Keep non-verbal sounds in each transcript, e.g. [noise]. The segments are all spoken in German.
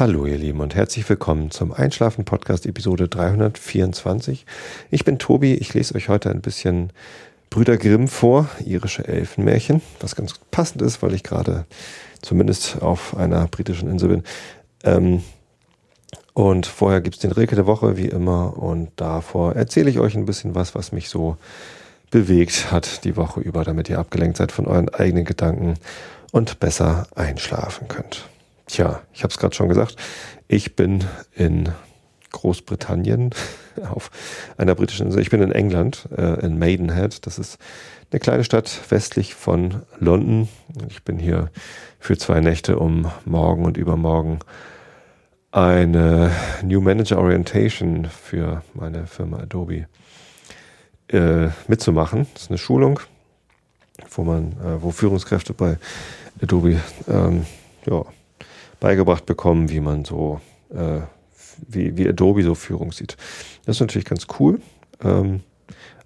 Hallo ihr Lieben und herzlich willkommen zum Einschlafen Podcast Episode 324. Ich bin Tobi, ich lese euch heute ein bisschen Brüder Grimm vor, irische Elfenmärchen, was ganz passend ist, weil ich gerade zumindest auf einer britischen Insel bin. Ähm, und vorher gibt es den Rilke der Woche, wie immer, und davor erzähle ich euch ein bisschen was, was mich so bewegt hat die Woche über, damit ihr abgelenkt seid von euren eigenen Gedanken und besser einschlafen könnt. Tja, ich habe es gerade schon gesagt, ich bin in Großbritannien [laughs] auf einer britischen Insel. Ich bin in England, äh, in Maidenhead. Das ist eine kleine Stadt westlich von London. Ich bin hier für zwei Nächte, um morgen und übermorgen eine New Manager Orientation für meine Firma Adobe äh, mitzumachen. Das ist eine Schulung, wo man, äh, wo Führungskräfte bei Adobe ähm, ja, beigebracht bekommen, wie man so, äh, wie, wie Adobe so Führung sieht. Das ist natürlich ganz cool. Ähm,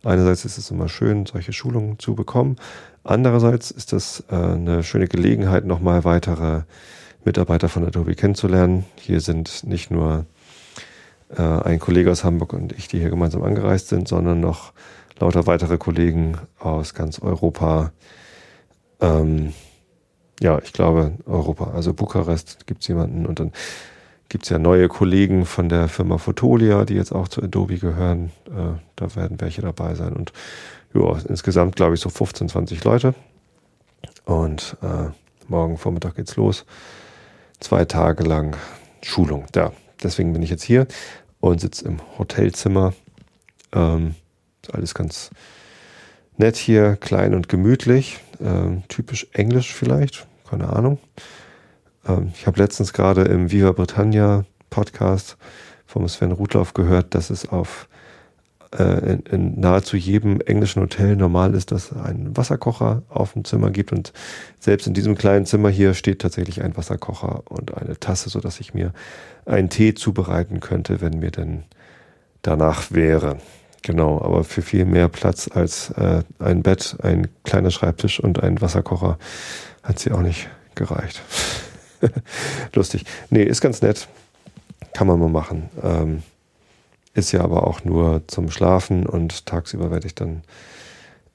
einerseits ist es immer schön, solche Schulungen zu bekommen. Andererseits ist das äh, eine schöne Gelegenheit, nochmal weitere Mitarbeiter von Adobe kennenzulernen. Hier sind nicht nur äh, ein Kollege aus Hamburg und ich, die hier gemeinsam angereist sind, sondern noch lauter weitere Kollegen aus ganz Europa. Ähm, ja, ich glaube Europa, also Bukarest gibt es jemanden und dann gibt es ja neue Kollegen von der Firma Fotolia, die jetzt auch zu Adobe gehören. Äh, da werden welche dabei sein und ja, insgesamt glaube ich so 15, 20 Leute. Und äh, morgen Vormittag geht's los. Zwei Tage lang Schulung. Ja, deswegen bin ich jetzt hier und sitze im Hotelzimmer. Ähm, alles ganz nett hier, klein und gemütlich. Ähm, typisch englisch vielleicht, keine Ahnung. Ähm, ich habe letztens gerade im Viva Britannia Podcast vom Sven Rudloff gehört, dass es auf äh, in, in, nahezu jedem englischen Hotel normal ist, dass ein Wasserkocher auf dem Zimmer gibt und selbst in diesem kleinen Zimmer hier steht tatsächlich ein Wasserkocher und eine Tasse, so dass ich mir einen Tee zubereiten könnte, wenn mir denn danach wäre. Genau, aber für viel mehr Platz als äh, ein Bett, ein kleiner Schreibtisch und ein Wasserkocher hat sie auch nicht gereicht. [laughs] Lustig. Nee, ist ganz nett. Kann man mal machen. Ähm, ist ja aber auch nur zum Schlafen und tagsüber werde ich dann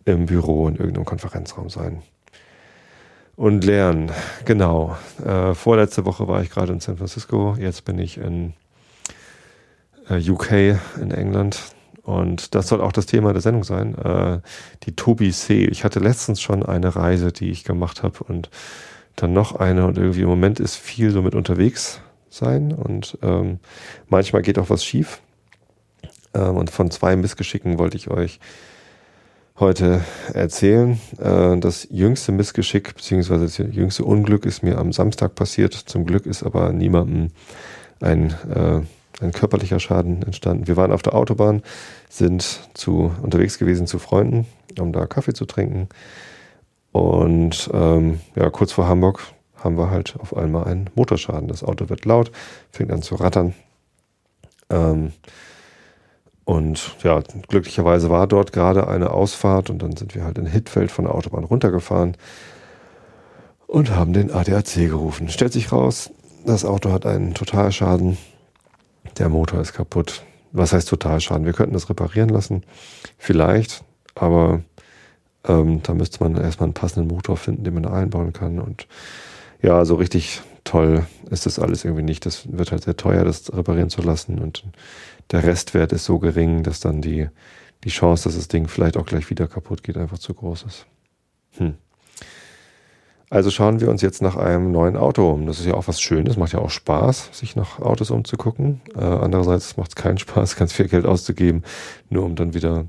im Büro in irgendeinem Konferenzraum sein. Und lernen, genau. Äh, vorletzte Woche war ich gerade in San Francisco, jetzt bin ich in äh, UK, in England. Und das soll auch das Thema der Sendung sein. Äh, die Tobi C. Ich hatte letztens schon eine Reise, die ich gemacht habe und dann noch eine und irgendwie im Moment ist viel so mit unterwegs sein und ähm, manchmal geht auch was schief. Ähm, und von zwei Missgeschicken wollte ich euch heute erzählen. Äh, das jüngste Missgeschick beziehungsweise das jüngste Unglück ist mir am Samstag passiert. Zum Glück ist aber niemandem ein, äh, ein körperlicher Schaden entstanden. Wir waren auf der Autobahn, sind zu, unterwegs gewesen zu Freunden, um da Kaffee zu trinken. Und ähm, ja, kurz vor Hamburg haben wir halt auf einmal einen Motorschaden. Das Auto wird laut, fängt an zu rattern. Ähm, und ja, glücklicherweise war dort gerade eine Ausfahrt und dann sind wir halt in Hittfeld von der Autobahn runtergefahren und haben den ADAC gerufen. Stellt sich raus, das Auto hat einen Totalschaden. Der Motor ist kaputt. Was heißt Totalschaden? Wir könnten das reparieren lassen. Vielleicht, aber ähm, da müsste man erstmal einen passenden Motor finden, den man da einbauen kann. Und ja, so richtig toll ist das alles irgendwie nicht. Das wird halt sehr teuer, das reparieren zu lassen. Und der Restwert ist so gering, dass dann die, die Chance, dass das Ding vielleicht auch gleich wieder kaputt geht, einfach zu groß ist. Hm. Also schauen wir uns jetzt nach einem neuen Auto um. Das ist ja auch was Schönes, macht ja auch Spaß, sich nach Autos umzugucken. Äh, andererseits macht es keinen Spaß, [laughs] ganz viel Geld auszugeben, nur um dann wieder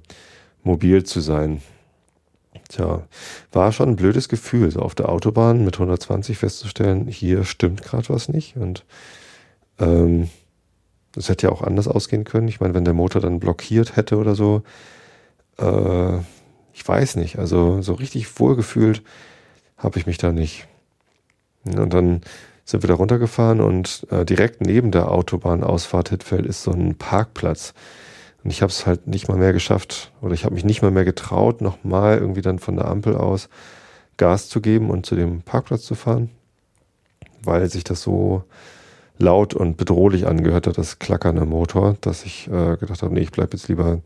mobil zu sein. Tja, war schon ein blödes Gefühl, so auf der Autobahn mit 120 festzustellen, hier stimmt gerade was nicht. Und ähm, das hätte ja auch anders ausgehen können. Ich meine, wenn der Motor dann blockiert hätte oder so, äh, ich weiß nicht. Also so richtig wohlgefühlt habe ich mich da nicht. Und dann sind wir da runtergefahren und äh, direkt neben der Autobahnausfahrt Hittfeld ist so ein Parkplatz. Und ich habe es halt nicht mal mehr geschafft oder ich habe mich nicht mal mehr getraut, nochmal irgendwie dann von der Ampel aus Gas zu geben und zu dem Parkplatz zu fahren, weil sich das so laut und bedrohlich angehört hat, das Klackern im Motor, dass ich äh, gedacht habe, nee, ich bleibe jetzt lieber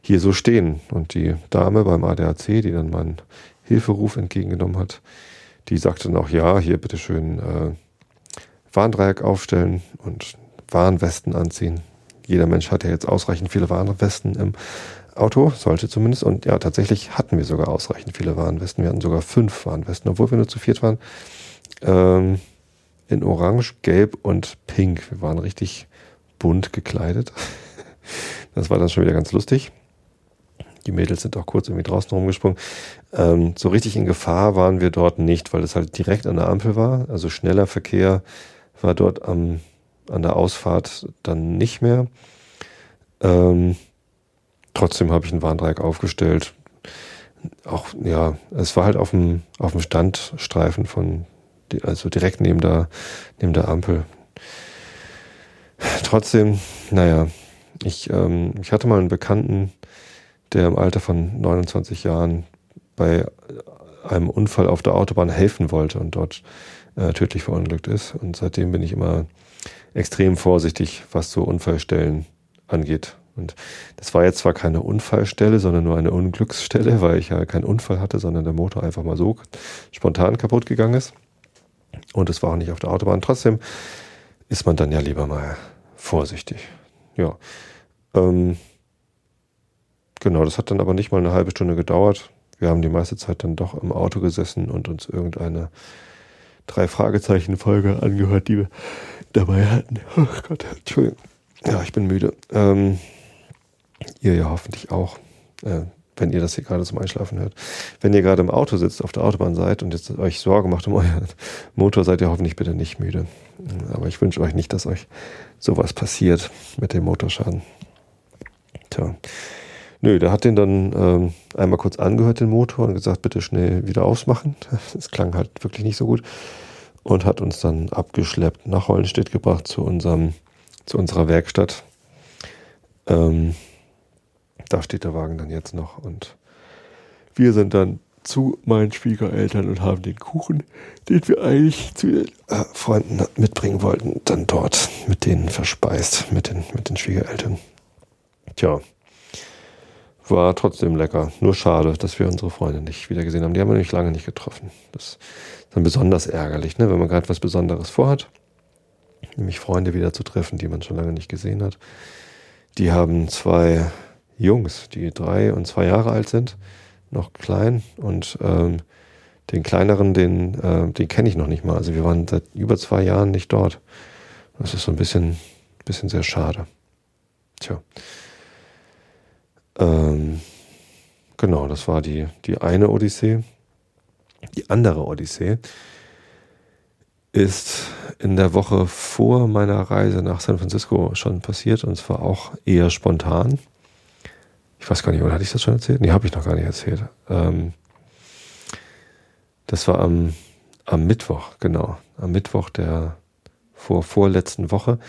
hier so stehen. Und die Dame beim ADAC, die dann meinen Hilferuf entgegengenommen hat, die sagte dann auch, ja, hier bitteschön äh, Warndreieck aufstellen und Warnwesten anziehen. Jeder Mensch hat ja jetzt ausreichend viele Warnwesten im Auto, sollte zumindest. Und ja, tatsächlich hatten wir sogar ausreichend viele Warnwesten. Wir hatten sogar fünf Warnwesten, obwohl wir nur zu viert waren. Ähm, in Orange, Gelb und Pink. Wir waren richtig bunt gekleidet. [laughs] Das war dann schon wieder ganz lustig. Die Mädels sind auch kurz irgendwie draußen rumgesprungen. Ähm, so richtig in Gefahr waren wir dort nicht, weil es halt direkt an der Ampel war. Also schneller Verkehr war dort am, an der Ausfahrt dann nicht mehr. Ähm, trotzdem habe ich ein Warndreieck aufgestellt. Auch, ja, es war halt auf dem, auf dem Standstreifen von also direkt neben der, neben der Ampel. Trotzdem, naja, ich, ähm, ich hatte mal einen Bekannten, der im Alter von 29 Jahren bei einem Unfall auf der Autobahn helfen wollte und dort äh, tödlich verunglückt ist. Und seitdem bin ich immer extrem vorsichtig, was so Unfallstellen angeht. Und das war jetzt zwar keine Unfallstelle, sondern nur eine Unglücksstelle, [laughs] weil ich ja keinen Unfall hatte, sondern der Motor einfach mal so spontan kaputt gegangen ist. Und es war auch nicht auf der Autobahn. Trotzdem ist man dann ja lieber mal vorsichtig. Ja. Ähm, genau, das hat dann aber nicht mal eine halbe Stunde gedauert. Wir haben die meiste Zeit dann doch im Auto gesessen und uns irgendeine drei Fragezeichen Folge angehört, die wir dabei hatten. [laughs] Oh Gott, Entschuldigung. Ja, ich bin müde. Ähm, ihr ja hoffentlich auch. Äh, wenn ihr das hier gerade zum Einschlafen hört. Wenn ihr gerade im Auto sitzt, auf der Autobahn seid und jetzt euch Sorge macht um euren Motor, seid ihr hoffentlich bitte nicht müde. Aber ich wünsche euch nicht, dass euch sowas passiert mit dem Motorschaden. Tja. Nö, der hat den dann ähm, einmal kurz angehört, den Motor, und gesagt, bitte schnell wieder ausmachen. [laughs] Das klang halt wirklich nicht so gut. Und hat uns dann abgeschleppt nach Hollenstedt gebracht zu unserem, zu unserer Werkstatt. Ähm, da steht der Wagen dann jetzt noch und wir sind dann zu meinen Schwiegereltern und haben den Kuchen, den wir eigentlich zu den äh, Freunden mitbringen wollten, dann dort mit denen verspeist, mit den, mit den Schwiegereltern. Tja, war trotzdem lecker. Nur schade, dass wir unsere Freunde nicht wieder gesehen haben. Die haben wir nämlich lange nicht getroffen. Das ist dann besonders ärgerlich, ne? wenn man gerade was Besonderes vorhat, nämlich Freunde wieder zu treffen, die man schon lange nicht gesehen hat. Die haben zwei Jungs, die drei und zwei Jahre alt sind, noch klein und ähm, den kleineren, den, äh, den kenne ich noch nicht mal. Also wir waren seit über zwei Jahren nicht dort. Das ist so ein bisschen, bisschen sehr schade. Tja. Ähm, genau, das war die, die eine Odyssee. Die andere Odyssee ist in der Woche vor meiner Reise nach San Francisco schon passiert und zwar auch eher spontan ich weiß gar nicht, oder hatte ich das schon erzählt? Nee, habe ich noch gar nicht erzählt. Ähm, das war am, am Mittwoch, genau. Am Mittwoch der vor vorletzten Woche.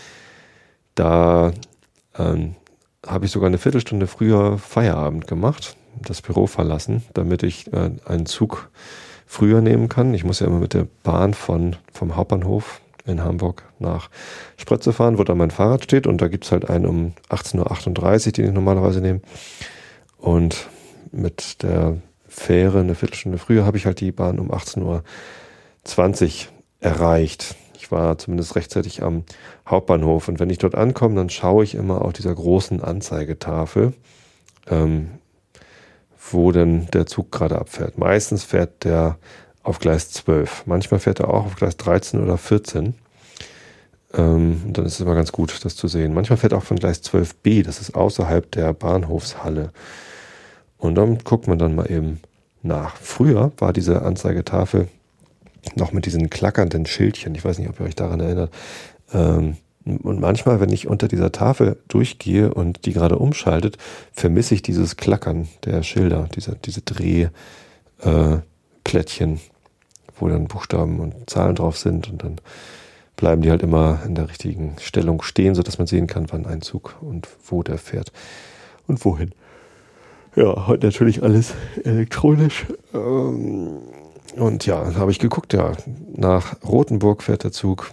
Da ähm, habe ich sogar eine Viertelstunde früher Feierabend gemacht, das Büro verlassen, damit ich äh, einen Zug früher nehmen kann. Ich muss ja immer mit der Bahn von, vom Hauptbahnhof in Hamburg nach Sprötze fahren, wo da mein Fahrrad steht. Und da gibt es halt einen um 18.38 Uhr, den ich normalerweise nehme. Und mit der Fähre eine Viertelstunde früher habe ich halt die Bahn um 18.20 Uhr erreicht. Ich war zumindest rechtzeitig am Hauptbahnhof. Und wenn ich dort ankomme, dann schaue ich immer auf dieser großen Anzeigetafel, ähm, wo denn der Zug gerade abfährt. Meistens fährt der auf Gleis 12. Manchmal fährt er auch auf Gleis 13 oder 14. Ähm, dann ist es immer ganz gut, das zu sehen. Manchmal fährt auch von Gleis 12b, das ist außerhalb der Bahnhofshalle. Und dann guckt man dann mal eben nach. Früher war diese Anzeigetafel noch mit diesen klackernden Schildchen. Ich weiß nicht, ob ihr euch daran erinnert. Ähm, und manchmal, wenn ich unter dieser Tafel durchgehe und die gerade umschaltet, vermisse ich dieses Klackern der Schilder, diese, diese Drehplättchen, äh, wo dann Buchstaben und Zahlen drauf sind und dann bleiben die halt immer in der richtigen Stellung stehen, sodass man sehen kann, wann ein Zug und wo der fährt und wohin. Ja, heute natürlich alles elektronisch. Ähm, und ja, habe ich geguckt, ja, nach Rothenburg fährt der Zug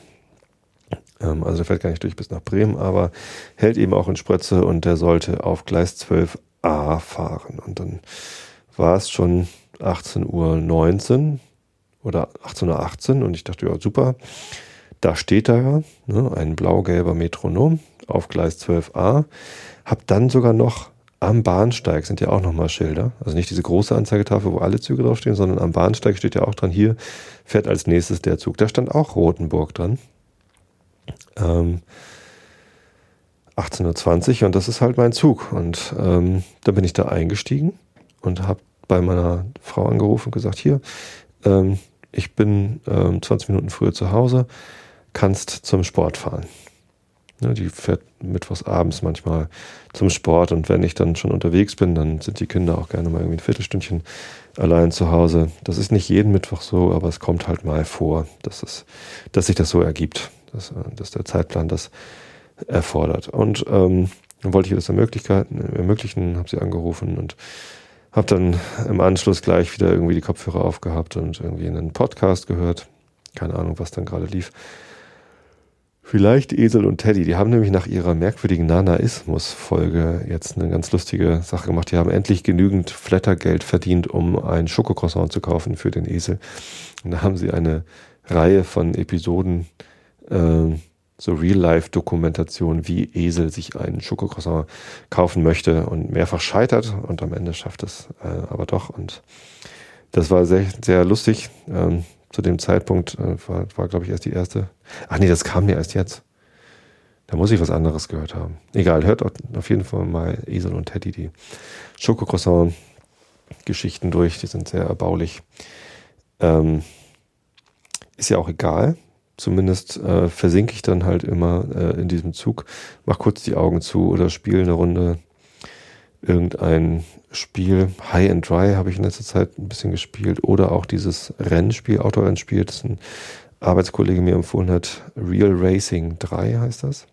Ähm, also der fährt gar nicht durch bis nach Bremen, aber hält eben auch in Sprötze und der sollte auf Gleis 12a fahren. Und dann war es schon 18.19 Uhr oder 18.18 Uhr und ich dachte, ja, super. Da steht da ja ne, ein blau-gelber Metronom auf Gleis 12a. Hab dann sogar noch am Bahnsteig sind ja auch nochmal Schilder. Also nicht diese große Anzeigetafel, wo alle Züge draufstehen, sondern am Bahnsteig steht ja auch dran, hier fährt als nächstes der Zug. Da stand auch Rotenburg dran. Ähm, 1820 und das ist halt mein Zug. Und ähm, da bin ich da eingestiegen und habe bei meiner Frau angerufen und gesagt, hier, ähm, ich bin ähm, 20 Minuten früher zu Hause, kannst zum Sport fahren. Ja, die fährt mittwochs abends manchmal zum Sport und wenn ich dann schon unterwegs bin, dann sind die Kinder auch gerne mal irgendwie ein Viertelstündchen allein zu Hause. Das ist nicht jeden Mittwoch so, aber es kommt halt mal vor, dass, es, dass sich das so ergibt, dass, äh, dass der Zeitplan das erfordert. Und ähm, dann wollte ich ihr das ermöglichen, habe sie angerufen und habe dann im Anschluss gleich wieder irgendwie die Kopfhörer aufgehabt und irgendwie einen Podcast gehört. Keine Ahnung, was dann gerade lief. Vielleicht Esel und Teddy. Die haben nämlich nach ihrer merkwürdigen Nanaismus-Folge jetzt eine ganz lustige Sache gemacht. Die haben endlich genügend Flattergeld verdient, um ein Schokocroissant zu kaufen für den Esel. Und da haben sie eine Reihe von Episoden, äh, so Real-Life-Dokumentation, wie Esel sich ein Schokocroissant kaufen möchte und mehrfach scheitert und am Ende schafft es äh, aber doch. Und das war sehr, sehr lustig. Ähm, zu dem Zeitpunkt äh, war, war glaube ich, erst die erste. Ach nee, das kam mir erst jetzt. Da muss ich was anderes gehört haben. Egal, hört auf jeden Fall mal Esel und Teddy die Schokocroissant-Geschichten durch. Die sind sehr erbaulich. Ähm, ist ja auch egal. Zumindest äh, versinke ich dann halt immer äh, in diesem Zug, mach kurz die Augen zu oder spiele eine Runde irgendein Spiel. High and Dry habe ich in letzter Zeit ein bisschen gespielt. Oder auch dieses Rennspiel, Autorennspiel, das ein Arbeitskollege mir empfohlen hat. Real Racing 3 heißt das.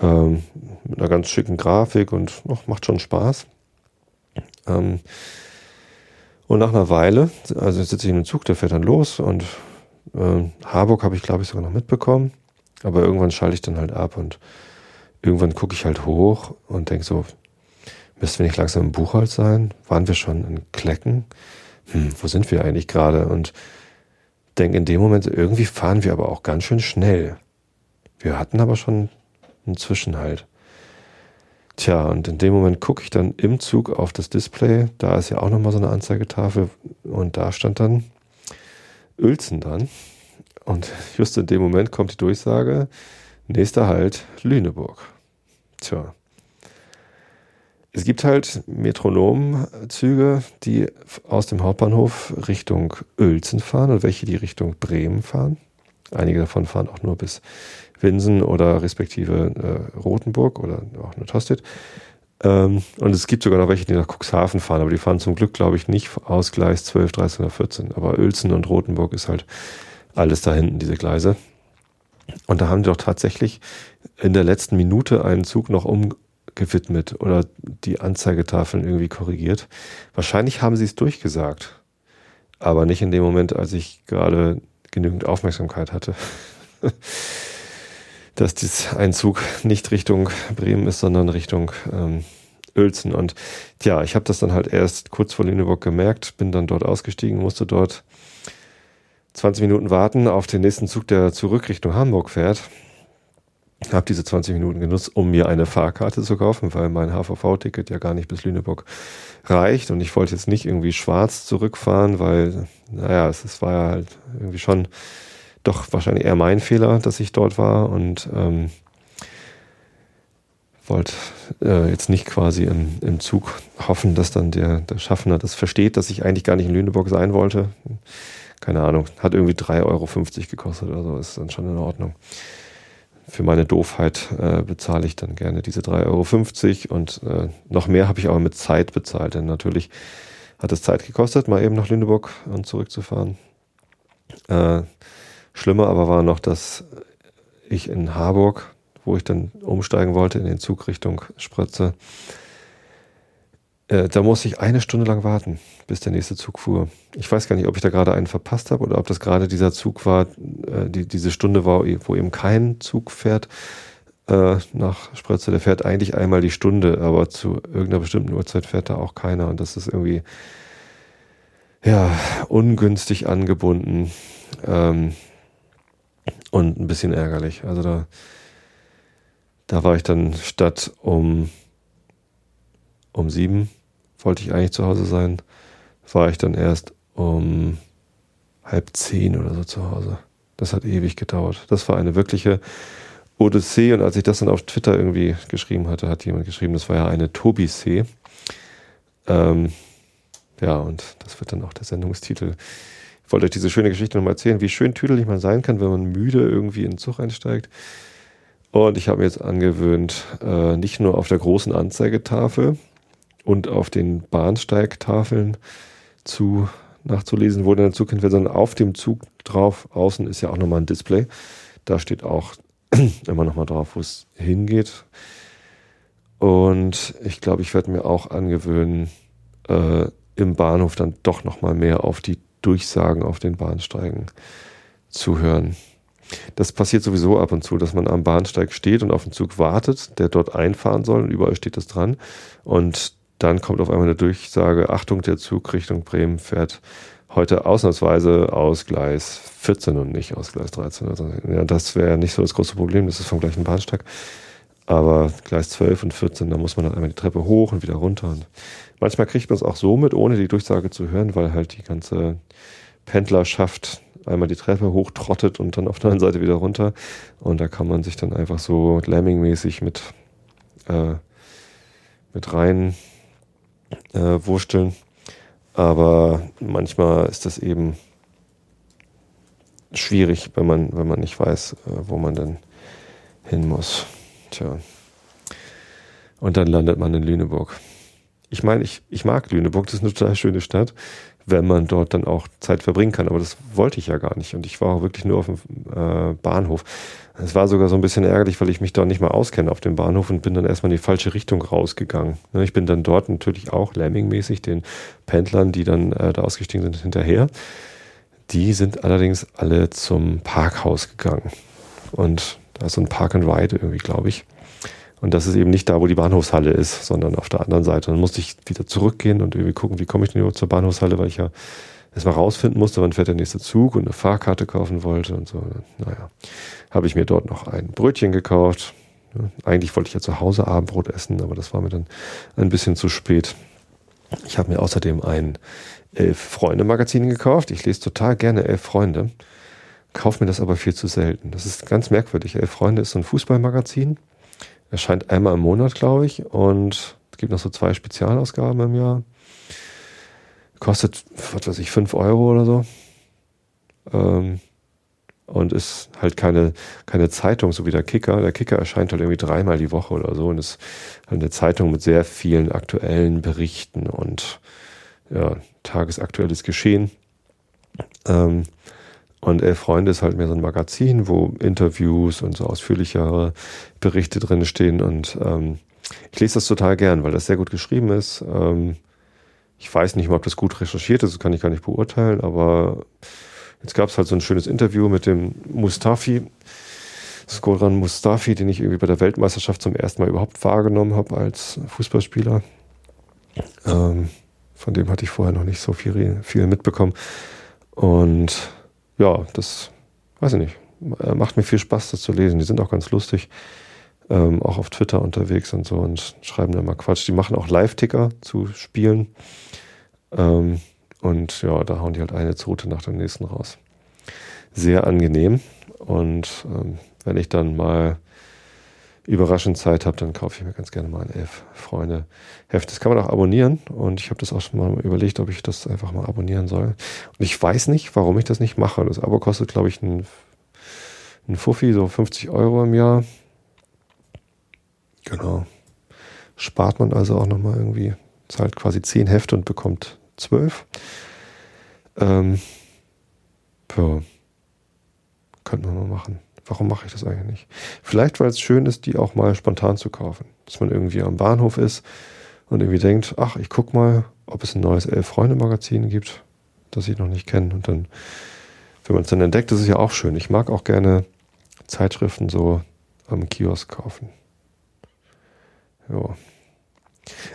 Ähm, mit einer ganz schicken Grafik und oh, macht schon Spaß. Ähm, und nach einer Weile, also sitze ich in einem Zug, der fährt dann los und äh, Harburg habe ich, glaube ich, sogar noch mitbekommen. Aber irgendwann schalte ich dann halt ab und irgendwann gucke ich halt hoch und denke so, Müssten wir nicht langsam im Buchholz sein? Waren wir schon in Klecken? Hm, wo sind wir eigentlich gerade? Und denke in dem Moment, irgendwie fahren wir aber auch ganz schön schnell. Wir hatten aber schon einen Zwischenhalt. Tja, und in dem Moment gucke ich dann im Zug auf das Display. Da ist ja auch nochmal so eine Anzeigetafel. Und da stand dann Uelzen dran. Und just in dem Moment kommt die Durchsage, nächster Halt Lüneburg. Tja. Es gibt halt Metronomzüge, die aus dem Hauptbahnhof Richtung Uelzen fahren und welche die Richtung Bremen fahren. Einige davon fahren auch nur bis Winsen oder respektive äh, Rothenburg oder auch nur Tostedt. Ähm, und es gibt sogar noch welche, die nach Cuxhaven fahren, aber die fahren zum Glück, glaube ich, nicht aus Gleis 12, 13 oder 14. Aber Uelzen und Rothenburg ist halt alles da hinten, diese Gleise. Und da haben die doch tatsächlich in der letzten Minute einen Zug noch um, gewidmet oder die Anzeigetafeln irgendwie korrigiert. Wahrscheinlich haben sie es durchgesagt, aber nicht in dem Moment, als ich gerade genügend Aufmerksamkeit hatte. [laughs] dass dies ein Zug nicht Richtung Bremen ist, sondern Richtung ähm, Uelzen. Und tja, ich habe das dann halt erst kurz vor Lüneburg gemerkt, bin dann dort ausgestiegen, musste dort 20 Minuten warten auf den nächsten Zug, der zurück Richtung Hamburg fährt habe diese 20 Minuten genutzt, um mir eine Fahrkarte zu kaufen, weil mein HVV-Ticket ja gar nicht bis Lüneburg reicht. Und ich wollte jetzt nicht irgendwie schwarz zurückfahren, weil, naja, es, es war ja halt irgendwie schon doch wahrscheinlich eher mein Fehler, dass ich dort war. Und ähm, wollte äh, jetzt nicht quasi im, im Zug hoffen, dass dann der, der Schaffner das versteht, dass ich eigentlich gar nicht in Lüneburg sein wollte. Keine Ahnung, hat irgendwie 3,50 Euro gekostet oder so, ist dann schon in Ordnung für meine Doofheit äh, bezahle ich dann gerne diese 3,50 Euro und äh, noch mehr habe ich aber mit Zeit bezahlt, denn natürlich hat es Zeit gekostet, mal eben nach Lüneburg und zurückzufahren. Äh, schlimmer aber war noch, dass ich in Harburg, wo ich dann umsteigen wollte in den Zug Richtung Spritze, Äh, da musste ich eine Stunde lang warten, bis der nächste Zug fuhr. Ich weiß gar nicht, ob ich da gerade einen verpasst habe oder ob das gerade dieser Zug war, äh, die, diese Stunde war, wo eben kein Zug fährt äh, nach Sprötze. Der fährt eigentlich einmal die Stunde, aber zu irgendeiner bestimmten Uhrzeit fährt da auch keiner. Und das ist irgendwie ja ungünstig angebunden ähm, und ein bisschen ärgerlich. Also da, da war ich dann statt um um sieben wollte ich eigentlich zu Hause sein, war ich dann erst um halb zehn oder so zu Hause. Das hat ewig gedauert. Das war eine wirkliche Odyssee und als ich das dann auf Twitter irgendwie geschrieben hatte, hat jemand geschrieben, das war ja eine Tobi-See. Ähm, ja, und das wird dann auch der Sendungstitel. Ich wollte euch diese schöne Geschichte nochmal erzählen, wie schön tüdelig man sein kann, wenn man müde irgendwie in den Zug einsteigt. Und ich habe mir jetzt angewöhnt, äh, nicht nur auf der großen Anzeigetafel, und auf den Bahnsteigtafeln zu nachzulesen, wo der Zug hinfährt, sondern auf dem Zug drauf, außen ist ja auch nochmal ein Display. Da steht auch [clears throat] immer nochmal drauf, wo es hingeht. Und ich glaube, ich werde mir auch angewöhnen, äh, im Bahnhof dann doch nochmal mehr auf die Durchsagen auf den Bahnsteigen zu hören. Das passiert sowieso ab und zu, dass man am Bahnsteig steht und auf den Zug wartet, der dort einfahren soll und überall steht das dran. Und dann kommt auf einmal eine Durchsage, Achtung, der Zug Richtung Bremen fährt heute ausnahmsweise aus Gleis 14 und nicht aus Gleis 13. Also, ja, das wäre nicht so das große Problem, das ist vom gleichen Bahnsteig. Aber Gleis 12 und 14, da muss man dann einmal die Treppe hoch und wieder runter. Und manchmal kriegt man es auch so mit, ohne die Durchsage zu hören, weil halt die ganze Pendlerschaft einmal die Treppe hochtrottet und dann auf der anderen Seite wieder runter. Und da kann man sich dann einfach so Lemming-mäßig mit, äh, mit rein äh, wursteln. Aber manchmal ist das eben schwierig, wenn man, wenn man nicht weiß, äh, wo man denn hin muss. Tja. Und dann landet man in Lüneburg. Ich meine, ich, ich mag Lüneburg, das ist eine total schöne Stadt wenn man dort dann auch Zeit verbringen kann. Aber das wollte ich ja gar nicht. Und ich war auch wirklich nur auf dem äh, Bahnhof. Es war sogar so ein bisschen ärgerlich, weil ich mich da nicht mal auskenne auf dem Bahnhof und bin dann erstmal in die falsche Richtung rausgegangen. Ne, ich bin dann dort natürlich auch Lemming-mäßig den Pendlern, die dann äh, da ausgestiegen sind, hinterher. Die sind allerdings alle zum Parkhaus gegangen. Und da ist so ein Park and Ride irgendwie, glaube ich. Und das ist eben nicht da, wo die Bahnhofshalle ist, sondern auf der anderen Seite. Dann musste ich wieder zurückgehen und irgendwie gucken, wie komme ich denn überhaupt zur Bahnhofshalle, weil ich ja erstmal rausfinden musste, wann fährt der nächste Zug und eine Fahrkarte kaufen wollte und so. Naja, habe ich mir dort noch ein Brötchen gekauft. Eigentlich wollte ich ja zu Hause Abendbrot essen, aber das war mir dann ein bisschen zu spät. Ich habe mir außerdem ein Elf-Freunde-Magazin gekauft. Ich lese total gerne Elf Freunde, kaufe mir das aber viel zu selten. Das ist ganz merkwürdig. Elf Freunde ist so ein Fußballmagazin Erscheint einmal im Monat, glaube ich. Und es gibt noch so zwei Spezialausgaben im Jahr. Kostet, was weiß ich, 5 Euro oder so. Ähm, und ist halt keine, keine Zeitung, so wie der Kicker. Der Kicker erscheint halt irgendwie dreimal die Woche oder so und ist halt eine Zeitung mit sehr vielen aktuellen Berichten und ja, tagesaktuelles Geschehen. Ähm, und Elf Freunde ist halt mehr so ein Magazin, wo Interviews und so ausführlichere Berichte drin stehen. Und ähm, ich lese das total gern, weil das sehr gut geschrieben ist. Ähm, ich weiß nicht mal, ob das gut recherchiert ist, das kann ich gar nicht beurteilen, aber jetzt gab es halt so ein schönes Interview mit dem Mustafi, Skoran Mustafi, den ich irgendwie bei der Weltmeisterschaft zum ersten Mal überhaupt wahrgenommen habe als Fußballspieler. Ähm, von dem hatte ich vorher noch nicht so viel, viel mitbekommen. Und ja, das weiß ich nicht. Äh, macht mir viel Spaß, das zu lesen. Die sind auch ganz lustig. Ähm, auch auf Twitter unterwegs und so und schreiben da mal Quatsch. Die machen auch Live-Ticker zu Spielen. Ähm, und ja, da hauen die halt eine Zote nach der nächsten raus. Sehr angenehm. Und ähm, wenn ich dann mal überraschend Zeit habe, dann kaufe ich mir ganz gerne mal ein Elf Freunde Heft. Das kann man auch abonnieren und ich habe das auch schon mal überlegt, ob ich das einfach mal abonnieren soll. Und ich weiß nicht, warum ich das nicht mache. Das Abo kostet, glaube ich, ein, ein Fuffi, so 50 Euro im Jahr. Genau. Spart man also auch nochmal irgendwie, zahlt quasi 10 Hefte und bekommt 12. Ähm, ja, könnte man mal machen. Warum mache ich das eigentlich nicht? Vielleicht, weil es schön ist, die auch mal spontan zu kaufen. Dass man irgendwie am Bahnhof ist und irgendwie denkt, ach, ich guck mal, ob es ein neues Elf-Freunde-Magazin gibt, das ich noch nicht kenne. Und dann, wenn man es dann entdeckt, ist ja auch schön. Ich mag auch gerne Zeitschriften so am Kiosk kaufen. Ja.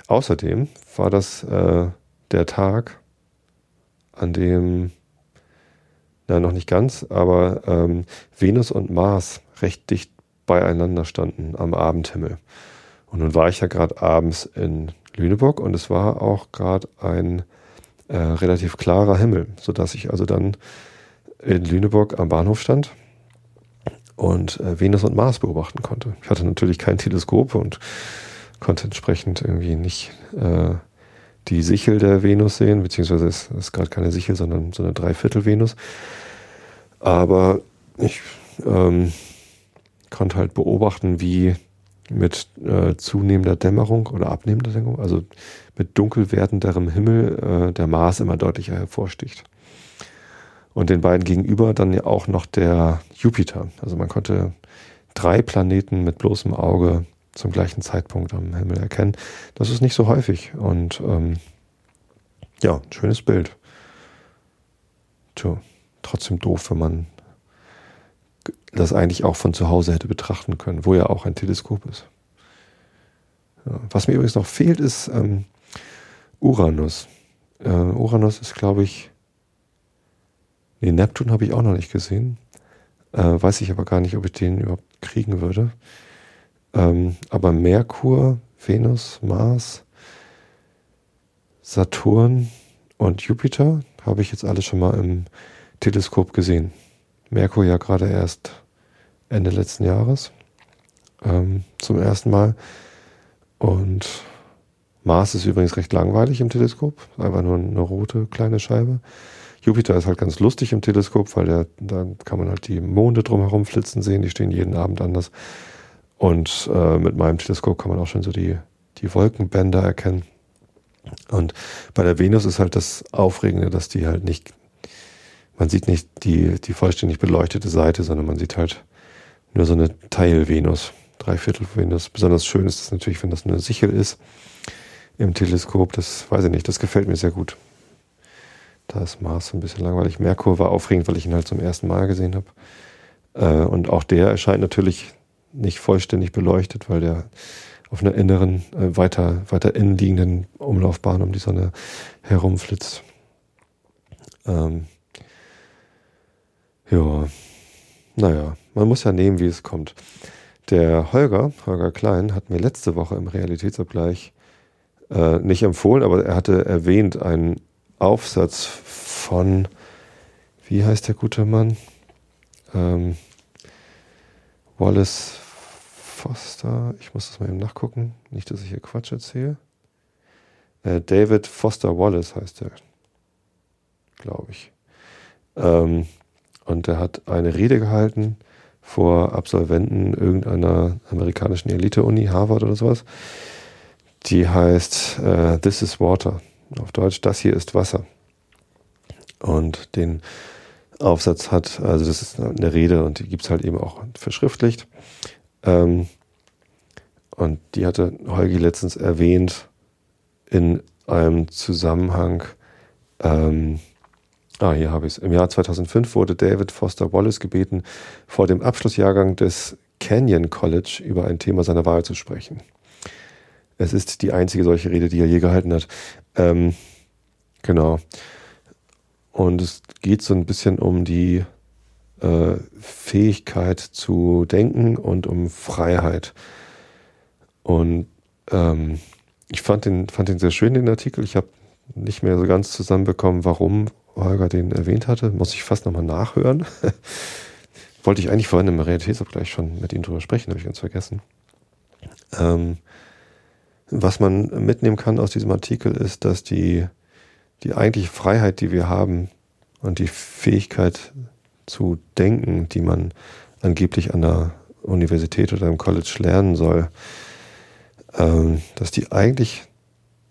Außerdem war das äh, der Tag, an dem, na noch nicht ganz, aber ähm, Venus und Mars recht dicht beieinander standen am Abendhimmel. Und nun war ich ja gerade abends in Lüneburg und es war auch gerade ein äh, relativ klarer Himmel, sodass ich also dann in Lüneburg am Bahnhof stand und äh, Venus und Mars beobachten konnte. Ich hatte natürlich kein Teleskop und konnte entsprechend irgendwie nicht äh, die Sichel der Venus sehen, beziehungsweise es ist gerade keine Sichel, sondern so eine Dreiviertel-Venus. Aber ich ähm, konnte halt beobachten, wie mit äh, zunehmender Dämmerung oder abnehmender Dämmerung, also mit dunkel werdenderem Himmel, äh, der Mars immer deutlicher hervorsticht. Und den beiden gegenüber dann ja auch noch der Jupiter. Also man konnte drei Planeten mit bloßem Auge zum gleichen Zeitpunkt am Himmel erkennen. Das ist nicht so häufig und ähm, ja, schönes Bild. Tja, trotzdem doof, wenn man das eigentlich auch von zu Hause hätte betrachten können, wo ja auch ein Teleskop ist. Ja, was mir übrigens noch fehlt, ist ähm, Uranus. Äh, Uranus ist, glaube ich, nee, Neptun habe ich auch noch nicht gesehen. Äh, weiß ich aber gar nicht, ob ich den überhaupt kriegen würde. Ähm, aber Merkur, Venus, Mars, Saturn und Jupiter habe ich jetzt alle schon mal im Teleskop gesehen. Merkur ja gerade erst Ende letzten Jahres ähm, zum ersten Mal. Und Mars ist übrigens recht langweilig im Teleskop, einfach nur eine rote kleine Scheibe. Jupiter ist halt ganz lustig im Teleskop, weil da kann man halt die Monde drumherum flitzen sehen, die stehen jeden Abend anders. Und äh, mit meinem Teleskop kann man auch schon so die, die Wolkenbänder erkennen. Und bei der Venus ist halt das Aufregende, dass die halt nicht man sieht nicht die, die vollständig beleuchtete Seite, sondern man sieht halt nur so eine Teil-Venus, Dreiviertel-Venus. Besonders schön ist es natürlich, wenn das eine Sichel ist im Teleskop. Das weiß ich nicht, das gefällt mir sehr gut. Da ist Mars ein bisschen langweilig. Merkur war aufregend, weil ich ihn halt zum ersten Mal gesehen habe. Äh, und auch der erscheint natürlich nicht vollständig beleuchtet, weil der auf einer inneren, äh, weiter, weiter innen liegenden Umlaufbahn um die Sonne herumflitzt. Ähm, ja, naja, man muss ja nehmen, wie es kommt. Der Holger, Holger Klein, hat mir letzte Woche im Realitätsabgleich äh, nicht empfohlen, aber er hatte erwähnt einen Aufsatz von, wie heißt der gute Mann? Ähm, Wallace Foster, ich muss das mal eben nachgucken, nicht, dass ich hier Quatsch erzähle. Äh, David Foster Wallace heißt er, glaube ich. Ähm, und er hat eine Rede gehalten vor Absolventen irgendeiner amerikanischen Elite-Uni, Harvard oder sowas. Die heißt uh, This is Water. Auf Deutsch, das hier ist Wasser. Und den Aufsatz hat, also das ist eine Rede und die gibt es halt eben auch verschriftlicht. Ähm, und die hatte Holgi letztens erwähnt in einem Zusammenhang, ähm, Ah, hier habe ich es. Im Jahr 2005 wurde David Foster Wallace gebeten, vor dem Abschlussjahrgang des Canyon College über ein Thema seiner Wahl zu sprechen. Es ist die einzige solche Rede, die er je gehalten hat. Ähm, genau. Und es geht so ein bisschen um die äh, Fähigkeit zu denken und um Freiheit. Und ähm, ich fand den, fand den sehr schön, den Artikel. Ich habe nicht mehr so ganz zusammenbekommen, warum Holger den erwähnt hatte. Muss ich fast nochmal nachhören. [laughs] Wollte ich eigentlich vorhin im Realitätsabgleich schon mit ihm drüber sprechen, habe ich ganz vergessen. Ähm, was man mitnehmen kann aus diesem Artikel ist, dass die, die eigentliche Freiheit, die wir haben und die Fähigkeit zu denken, die man angeblich an der Universität oder im College lernen soll, ähm, dass die eigentlich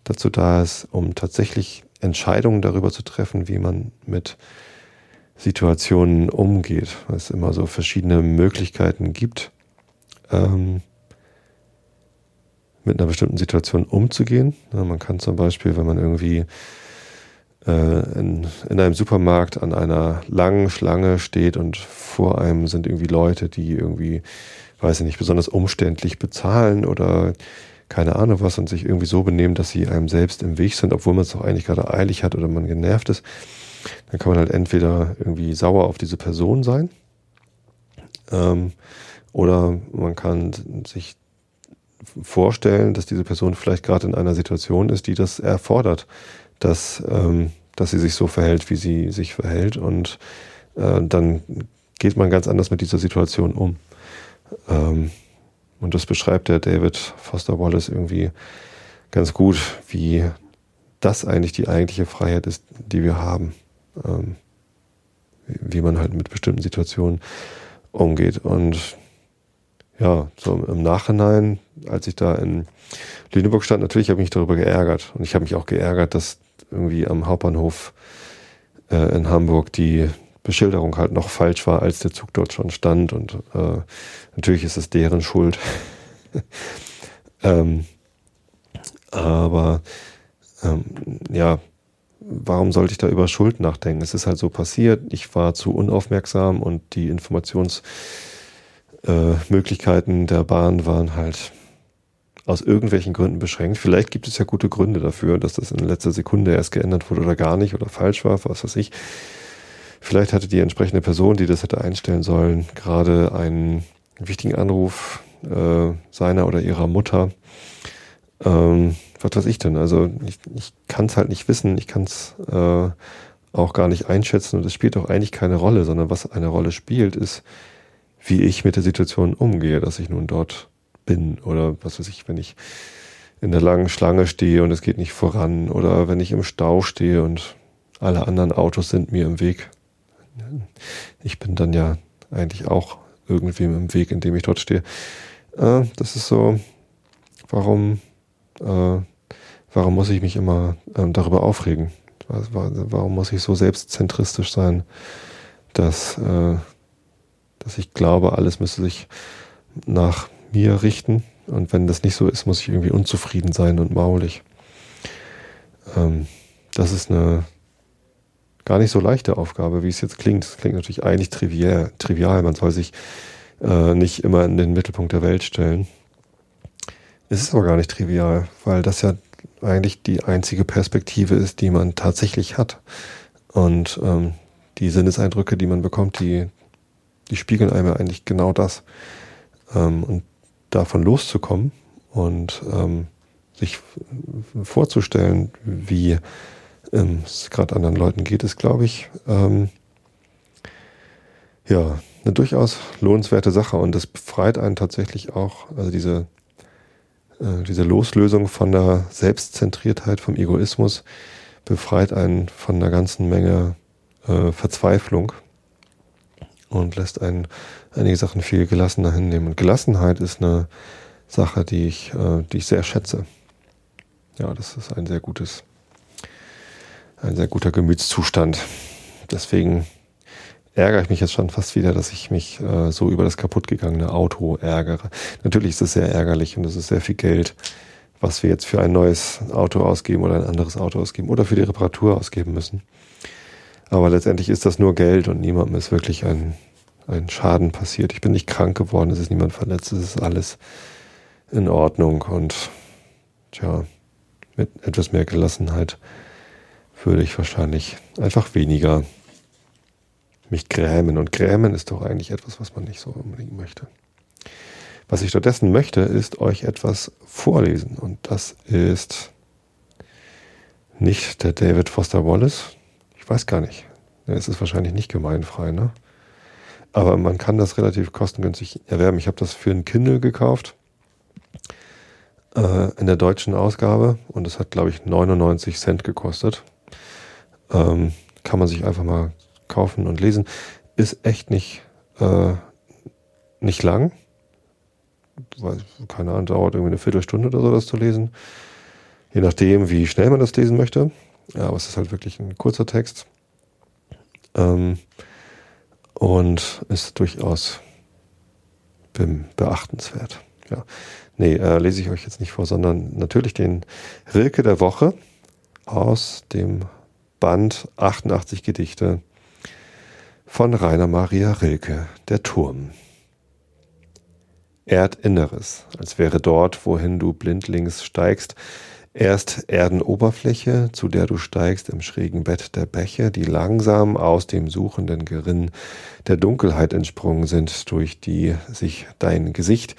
dazu da ist, um tatsächlich Entscheidungen darüber zu treffen, wie man mit Situationen umgeht, weil es immer so verschiedene Möglichkeiten gibt, ähm, mit einer bestimmten Situation umzugehen. Ja, man kann zum Beispiel, wenn man irgendwie in, in einem Supermarkt an einer langen Schlange steht und vor einem sind irgendwie Leute, die irgendwie, weiß ich nicht, besonders umständlich bezahlen oder keine Ahnung was und sich irgendwie so benehmen, dass sie einem selbst im Weg sind, obwohl man es doch eigentlich gerade eilig hat oder man genervt ist, dann kann man halt entweder irgendwie sauer auf diese Person sein ähm, oder man kann sich vorstellen, dass diese Person vielleicht gerade in einer Situation ist, die das erfordert, dass, ähm, dass sie sich so verhält, wie sie sich verhält. Und äh, dann geht man ganz anders mit dieser Situation um. Ähm, und das beschreibt der David Foster Wallace irgendwie ganz gut, wie das eigentlich die eigentliche Freiheit ist, die wir haben. Ähm, wie man halt mit bestimmten Situationen umgeht. Und ja, so im Nachhinein, als ich da in Lüneburg stand, natürlich habe ich mich darüber geärgert. Und ich habe mich auch geärgert, dass irgendwie am Hauptbahnhof äh, in Hamburg die Beschilderung halt noch falsch war, als der Zug dort schon stand. Und äh, natürlich ist es deren Schuld. [laughs] ähm, aber ähm, ja, warum sollte ich da über Schuld nachdenken? Es ist halt so passiert, ich war zu unaufmerksam und die Informationsmöglichkeiten äh, der Bahn waren halt aus irgendwelchen Gründen beschränkt. Vielleicht gibt es ja gute Gründe dafür, dass das in letzter Sekunde erst geändert wurde oder gar nicht oder falsch war, was weiß ich. Vielleicht hatte die entsprechende Person, die das hätte einstellen sollen, gerade einen wichtigen Anruf äh, seiner oder ihrer Mutter. Ähm, was weiß ich denn? Also ich, ich kann es halt nicht wissen, ich kann es äh, auch gar nicht einschätzen und es spielt auch eigentlich keine Rolle, sondern was eine Rolle spielt, ist, wie ich mit der Situation umgehe, dass ich nun dort bin oder was weiß ich, wenn ich in der langen Schlange stehe und es geht nicht voran oder wenn ich im Stau stehe und alle anderen Autos sind mir im Weg. Ich bin dann ja eigentlich auch irgendwie im Weg, in dem ich dort stehe. Äh, das ist so, warum, äh, warum muss ich mich immer äh, darüber aufregen? Warum muss ich so selbstzentristisch sein, dass, äh, dass ich glaube, alles müsste sich nach mir richten. Und wenn das nicht so ist, muss ich irgendwie unzufrieden sein und maulig. Ähm, das ist eine gar nicht so leichte Aufgabe, wie es jetzt klingt. Es klingt natürlich eigentlich trivial. trivial. Man soll sich äh, nicht immer in den Mittelpunkt der Welt stellen. Es ist aber gar nicht trivial, weil das ja eigentlich die einzige Perspektive ist, die man tatsächlich hat. Und ähm, die Sinneseindrücke, die man bekommt, die, die spiegeln einem eigentlich genau das. Ähm, und davon loszukommen und ähm, sich vorzustellen, wie ähm, es gerade anderen Leuten geht, ist, glaube ich, ähm, ja, eine durchaus lohnenswerte Sache. Und das befreit einen tatsächlich auch, also diese, äh, diese Loslösung von der Selbstzentriertheit, vom Egoismus, befreit einen von einer ganzen Menge äh, Verzweiflung und lässt einen einige Sachen viel gelassener hinnehmen. Und Gelassenheit ist eine Sache, die ich, äh, die ich sehr schätze. Ja, das ist ein sehr gutes, ein sehr guter Gemütszustand. Deswegen ärgere ich mich jetzt schon fast wieder, dass ich mich äh, so über das kaputtgegangene Auto ärgere. Natürlich ist es sehr ärgerlich und es ist sehr viel Geld, was wir jetzt für ein neues Auto ausgeben oder ein anderes Auto ausgeben oder für die Reparatur ausgeben müssen. Aber letztendlich ist das nur Geld und niemandem ist wirklich ein, ein Schaden passiert. Ich bin nicht krank geworden, es ist niemand verletzt, es ist alles in Ordnung und tja, mit etwas mehr Gelassenheit würde ich wahrscheinlich einfach weniger mich grämen. Und grämen ist doch eigentlich etwas, was man nicht so unbedingt möchte. Was ich stattdessen möchte, ist euch etwas vorlesen. Und das ist nicht der David Foster Wallace, ich weiß gar nicht. Es ist wahrscheinlich nicht gemeinfrei, ne? Aber man kann das relativ kostengünstig erwerben. Ich habe das für ein Kindle gekauft äh, in der deutschen Ausgabe und es hat, glaube ich, 99 Cent gekostet. Ähm, kann man sich einfach mal kaufen und lesen. Ist echt nicht, äh, nicht lang. Weil, keine Ahnung, dauert irgendwie eine Viertelstunde oder so, das zu lesen. Je nachdem, wie schnell man das lesen möchte. Ja, aber es ist halt wirklich ein kurzer Text. Ähm, und ist durchaus beachtenswert. Ja. Nee, äh, lese ich euch jetzt nicht vor, sondern natürlich den Rilke der Woche aus dem Band 88 Gedichte von Rainer Maria Rilke, der Turm. Erdinneres, als wäre dort, wohin du blindlings steigst, erst Erdenoberfläche, zu der du steigst im schrägen Bett der Bäche, die langsam aus dem suchenden Gerinn der Dunkelheit entsprungen sind, durch die sich dein Gesicht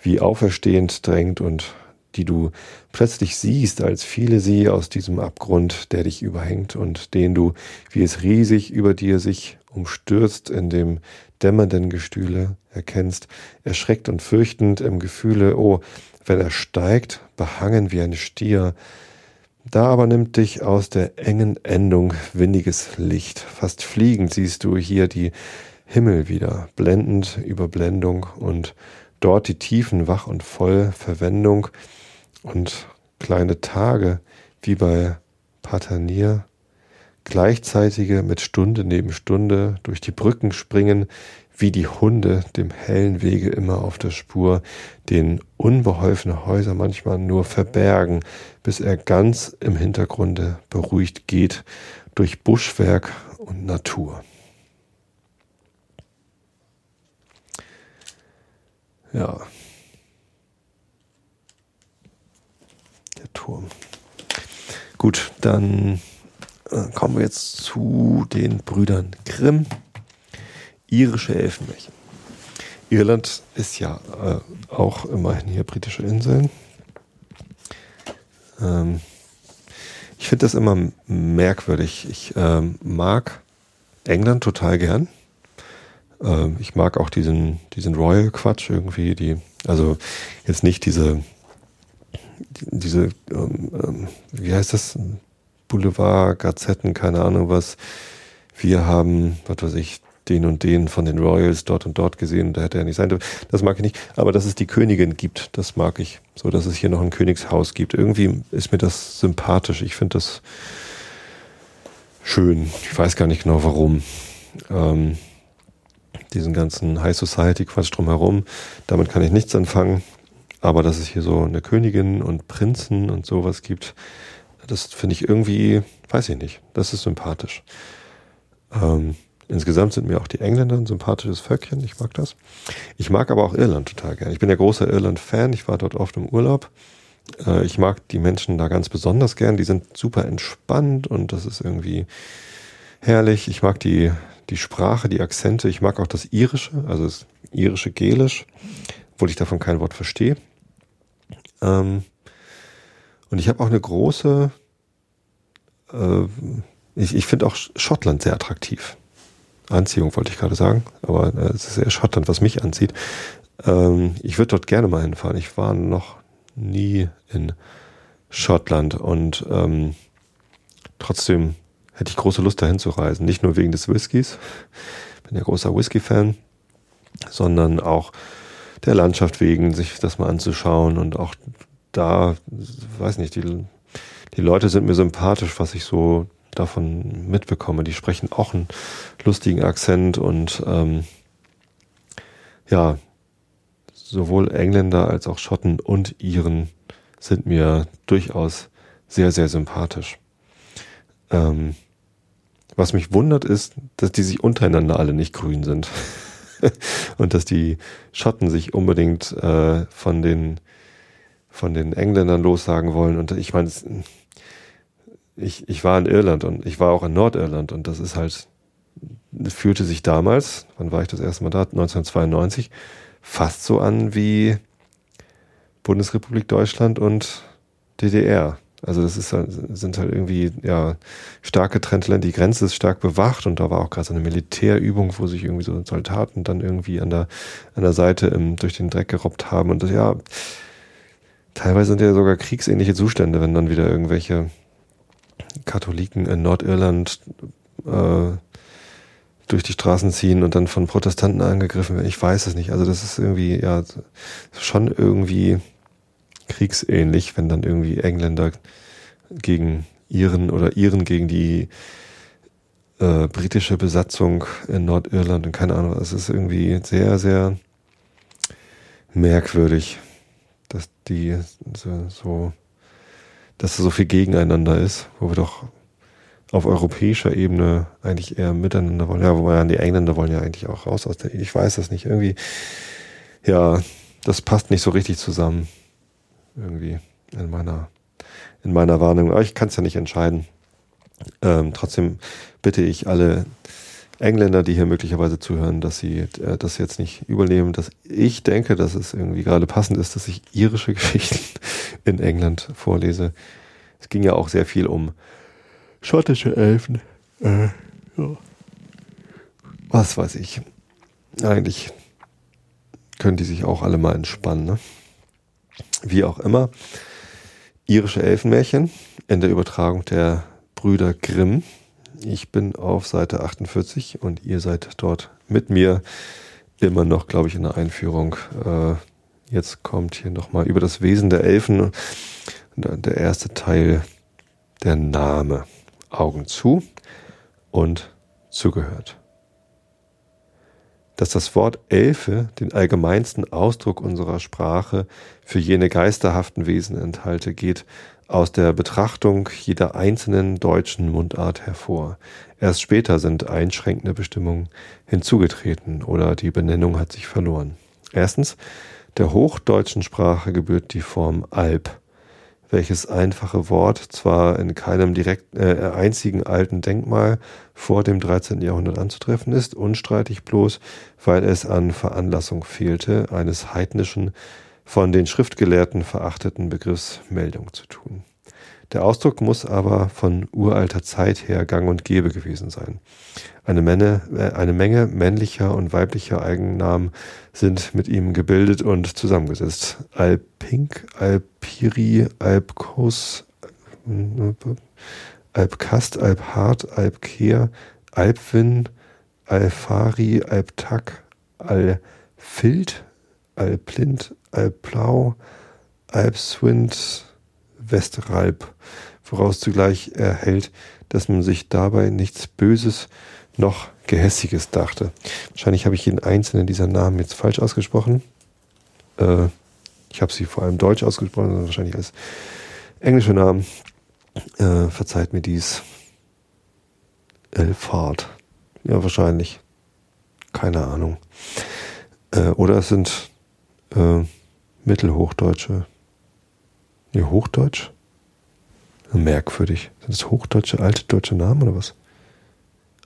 wie auferstehend drängt und die du plötzlich siehst, als fiele sie aus diesem Abgrund, der dich überhängt und den du, wie es riesig über dir sich umstürzt in dem dämmernden Gestühle, erkennst, erschreckt und fürchtend im Gefühle, oh, wenn er steigt, behangen wie ein Stier, da aber nimmt dich aus der engen Endung windiges Licht. Fast fliegend siehst du hier die Himmel wieder, blendend über Blendung und dort die Tiefen wach und voll Verwendung und kleine Tage wie bei Patanier gleichzeitige mit Stunde neben Stunde durch die Brücken springen, wie die Hunde dem hellen Wege immer auf der Spur, den unbeholfene Häuser manchmal nur verbergen, bis er ganz im Hintergrunde beruhigt geht durch Buschwerk und Natur. Ja. Der Turm. Gut, dann äh, kommen wir jetzt zu den Brüdern Grimm. Irische Elfenmärchen. Irland ist ja äh, auch immerhin hier britische Inseln. Ähm, ich finde das immer merkwürdig. Ich ähm, mag England total gern. Ähm, ich mag auch diesen, diesen Royal-Quatsch irgendwie, die, also jetzt nicht diese, diese, ähm, ähm, wie heißt das? Boulevard, Gazetten, keine Ahnung was. Wir haben, was weiß ich, den und den von den Royals dort und dort gesehen, da hätte er nicht sein dürfen. Das mag ich nicht. Aber dass es die Königin gibt, das mag ich. So, dass es hier noch ein Königshaus gibt. Irgendwie ist mir das sympathisch. Ich finde das schön. Ich weiß gar nicht genau warum. Ähm, diesen ganzen High Society Quatsch drumherum, damit kann ich nichts anfangen. Aber dass es hier so eine Königin und Prinzen und sowas gibt, das finde ich irgendwie, weiß ich nicht, das ist sympathisch. Ähm, insgesamt sind mir auch die Engländer ein sympathisches Völkchen, ich mag das. Ich mag aber auch Irland total gerne. Ich bin ja großer Irland-Fan, ich war dort oft im Urlaub. Äh, ich mag die Menschen da ganz besonders gern, die sind super entspannt und das ist irgendwie herrlich. Ich mag die, die Sprache, die Akzente, ich mag auch das Irische, also das irische Gelisch, obwohl ich davon kein Wort verstehe. Ähm, und ich habe auch eine große, äh, ich, ich finde auch Schottland sehr attraktiv. Anziehung wollte ich gerade sagen, aber äh, es ist eher Schottland, was mich anzieht. Ähm, ich würde dort gerne mal hinfahren. Ich war noch nie in Schottland und ähm, trotzdem hätte ich große Lust dahin zu reisen. Nicht nur wegen des Whiskys, [laughs] bin ja großer Whisky-Fan, sondern auch der Landschaft wegen, sich das mal anzuschauen und auch da, weiß nicht, die, die Leute sind mir sympathisch, was ich so davon mitbekomme. Die sprechen auch einen lustigen Akzent und ähm, ja, sowohl Engländer als auch Schotten und Iren sind mir durchaus sehr, sehr sympathisch. Ähm, was mich wundert ist, dass die sich untereinander alle nicht grün sind. [laughs] und dass die Schotten sich unbedingt äh, von den von den Engländern lossagen wollen. Und ich meine, ich, ich war in Irland und ich war auch in Nordirland und das ist halt, fühlte sich damals, wann war ich das erste Mal da? 1992, fast so an wie Bundesrepublik Deutschland und DDR. Also das ist halt, sind halt irgendwie ja stark getrennte. Die Grenze ist stark bewacht und da war auch gerade so eine Militärübung, wo sich irgendwie so Soldaten dann irgendwie an der an der Seite im, durch den Dreck gerobbt haben und das ja Teilweise sind ja sogar kriegsähnliche Zustände, wenn dann wieder irgendwelche Katholiken in Nordirland äh, durch die Straßen ziehen und dann von Protestanten angegriffen werden. Ich weiß es nicht. Also das ist irgendwie, ja, schon irgendwie kriegsähnlich, wenn dann irgendwie Engländer gegen Iren oder Iren gegen die äh, britische Besatzung in Nordirland und keine Ahnung. Es ist irgendwie sehr, sehr merkwürdig. dass die so, so dass da so viel gegeneinander ist, wo wir doch auf europäischer Ebene eigentlich eher miteinander wollen. Ja, wobei die Engländer wollen ja eigentlich auch raus aus der, ich weiß das nicht, irgendwie, ja, das passt nicht so richtig zusammen. Irgendwie in meiner, in meiner Warnung. Aber ich kann es ja nicht entscheiden. Ähm, trotzdem bitte ich alle Engländer, die hier möglicherweise zuhören, dass sie äh, das jetzt nicht übernehmen, dass ich denke, dass es irgendwie gerade passend ist, dass ich irische [laughs] Geschichten in England vorlese. Es ging ja auch sehr viel um schottische Elfen. Äh, ja. Was weiß ich. Eigentlich können die sich auch alle mal entspannen. Ne? Wie auch immer. Irische Elfenmärchen in der Übertragung der Brüder Grimm. Ich bin auf Seite 48 und ihr seid dort mit mir immer noch, glaube ich, in der Einführung. Äh, jetzt kommt hier nochmal über das Wesen der Elfen der erste Teil, der Name. Augen zu und zugehört. Dass das Wort Elfe den allgemeinsten Ausdruck unserer Sprache für jene geisterhaften Wesen enthalte, geht aus der Betrachtung jeder einzelnen deutschen Mundart hervor. Erst später sind einschränkende Bestimmungen hinzugetreten oder die Benennung hat sich verloren. Erstens, der hochdeutschen Sprache gebührt die Form Alp, welches einfache Wort zwar in keinem direkt, äh, einzigen alten Denkmal vor dem 13. Jahrhundert anzutreffen ist, unstreitig bloß, weil es an Veranlassung fehlte, eines heidnischen, von den Schriftgelehrten verachteten Begriffs Meldung zu tun. Der Ausdruck muss aber von uralter Zeit her gang und gäbe gewesen sein. Eine Menge, äh, eine Menge männlicher und weiblicher Eigennamen sind mit ihm gebildet und zusammengesetzt. Alpink, Alpiri, Alpkos, Alpkast, Alphart, Alpkehr, Alpwin, Alfari, Alptak, Alfild, Alplint, Alplau, Alpswind, Westralb, woraus zugleich erhält, dass man sich dabei nichts Böses noch Gehässiges dachte. Wahrscheinlich habe ich jeden einzelnen dieser Namen jetzt falsch ausgesprochen. Äh, ich habe sie vor allem deutsch ausgesprochen, sondern wahrscheinlich als englische Namen. Äh, verzeiht mir dies. Elfahrt. Ja, wahrscheinlich. Keine Ahnung. Äh, oder es sind äh, Mittelhochdeutsche Nee, Hochdeutsch? Merkwürdig. Sind das hochdeutsche, alte deutsche Namen oder was?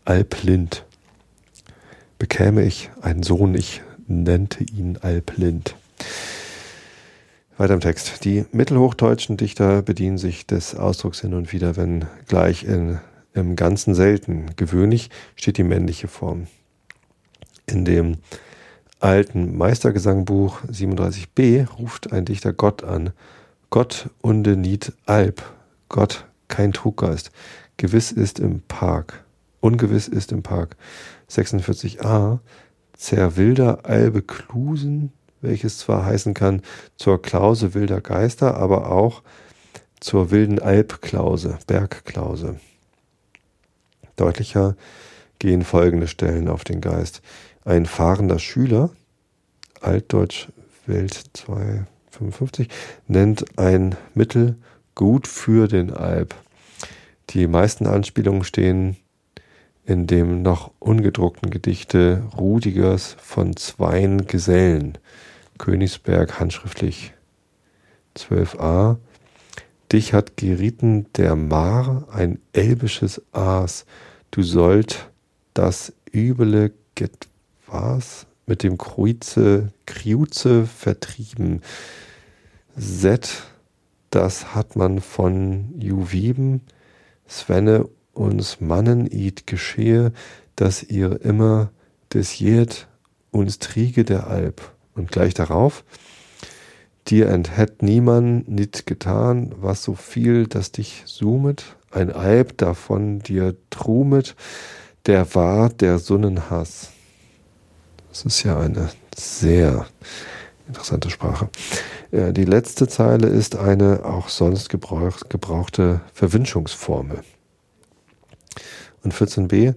Alplind. Bekäme ich einen Sohn, ich nennte ihn Alplind. Weiter im Text. Die mittelhochdeutschen Dichter bedienen sich des Ausdrucks hin und wieder, wenn gleich in, im Ganzen selten. Gewöhnlich steht die männliche Form. In dem alten Meistergesangbuch 37b ruft ein Dichter Gott an Gott unde niet Alp, Gott kein Truggeist, gewiss ist im Park, ungewiss ist im Park. 46a, Zerwilder Albe Klusen, welches zwar heißen kann zur Klause wilder Geister, aber auch zur wilden Albklause, Bergklause. Deutlicher gehen folgende Stellen auf den Geist. Ein fahrender Schüler, Altdeutsch Welt 2, 55, nennt ein Mittel gut für den Alp. Die meisten Anspielungen stehen in dem noch ungedruckten Gedichte Rudigers von Zweien Gesellen, Königsberg handschriftlich 12a. Dich hat gerieten der Mar ein elbisches Aas, du sollt das üble Getwas mit dem Kruize, Kriuze vertrieben. Set, das hat man von Juwiben, Svenne uns Mannen id geschehe, dass ihr immer des jet uns triege der Alp. Und gleich darauf, dir enthätt niemand nit getan, was so viel, dass dich sumet, ein Alp davon dir trumet, der war der Sonnenhass. Das ist ja eine sehr interessante Sprache. Ja, die letzte Zeile ist eine auch sonst gebrauch, gebrauchte Verwünschungsformel. Und 14b,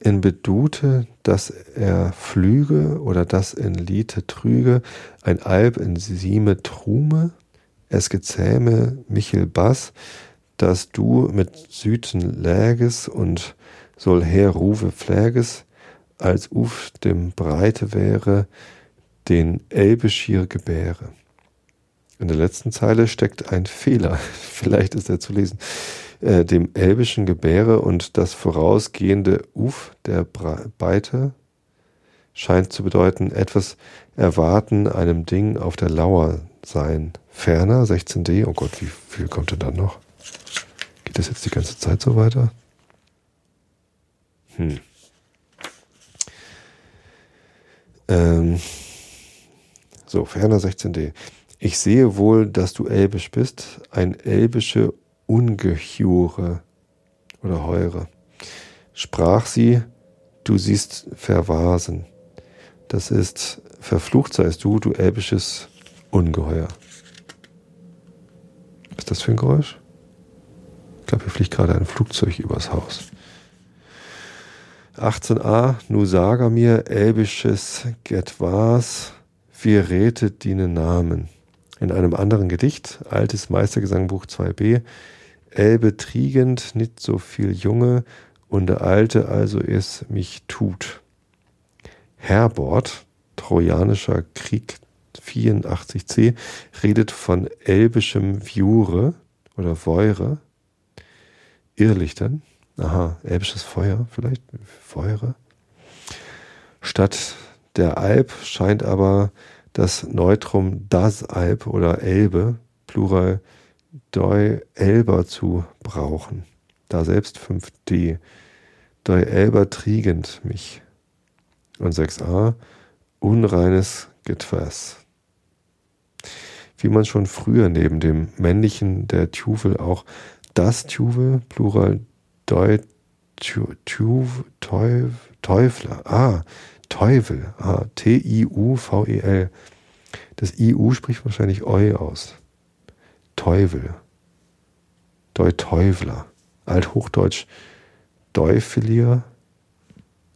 in Bedute, dass er flüge oder dass in Lite trüge, ein Alb in Sieme trume, es gezähme Michel Bass, dass du mit Süden läges und soll her Rufe pfläges, als uf dem Breite wäre, den Elbeschier gebäre. In der letzten Zeile steckt ein Fehler, [laughs] vielleicht ist er zu lesen, äh, dem elbischen Gebäre und das vorausgehende Uf der Breite scheint zu bedeuten, etwas erwarten, einem Ding auf der Lauer sein. Ferner, 16d, oh Gott, wie viel kommt denn dann noch? Geht das jetzt die ganze Zeit so weiter? Hm. Ähm, so, ferner 16d. Ich sehe wohl, dass du elbisch bist, ein elbische Ungechure oder Heure. Sprach sie, du siehst verwasen. Das ist, verflucht seist du, du elbisches Ungeheuer. Was ist das für ein Geräusch? Ich glaube, hier fliegt gerade ein Flugzeug übers Haus. 18a, nu saga mir, elbisches Getwas, wir rätet die Namen. In einem anderen Gedicht, altes Meistergesangbuch 2b, Elbe triegend, nicht so viel Junge, und der Alte also es mich tut. Herbord, Trojanischer Krieg 84c, redet von elbischem Viure oder Feure, Irrlichtern, aha, elbisches Feuer vielleicht, Feure. Statt der Alp scheint aber das Neutrum das Alp oder Elbe, Plural Doi Elber zu brauchen. Da selbst 5d. Doi Elber triegend mich. Und 6a, unreines Getwas. Wie man schon früher neben dem männlichen der Tuvel auch das Tuvel, Plural Teufler, ah, Teufel, ah, T-I-U-V-E-L. Das I-U spricht wahrscheinlich Eu aus. Teufel. Deu Teufler. Althochdeutsch Deufelier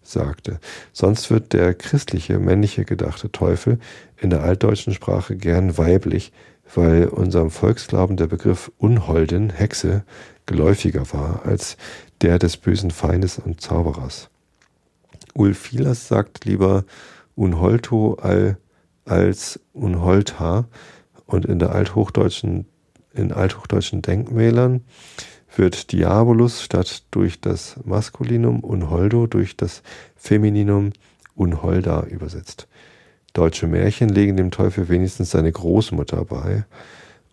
sagte. Sonst wird der christliche, männliche gedachte Teufel in der altdeutschen Sprache gern weiblich, weil unserem Volksglauben der Begriff Unholden, Hexe, geläufiger war als der des bösen Feindes und Zauberers. Ulfilas sagt lieber Unholto als Unholta und in der althochdeutschen, in althochdeutschen Denkmälern wird Diabolus statt durch das Maskulinum Unholdo durch das Femininum Unholda übersetzt. Deutsche Märchen legen dem Teufel wenigstens seine Großmutter bei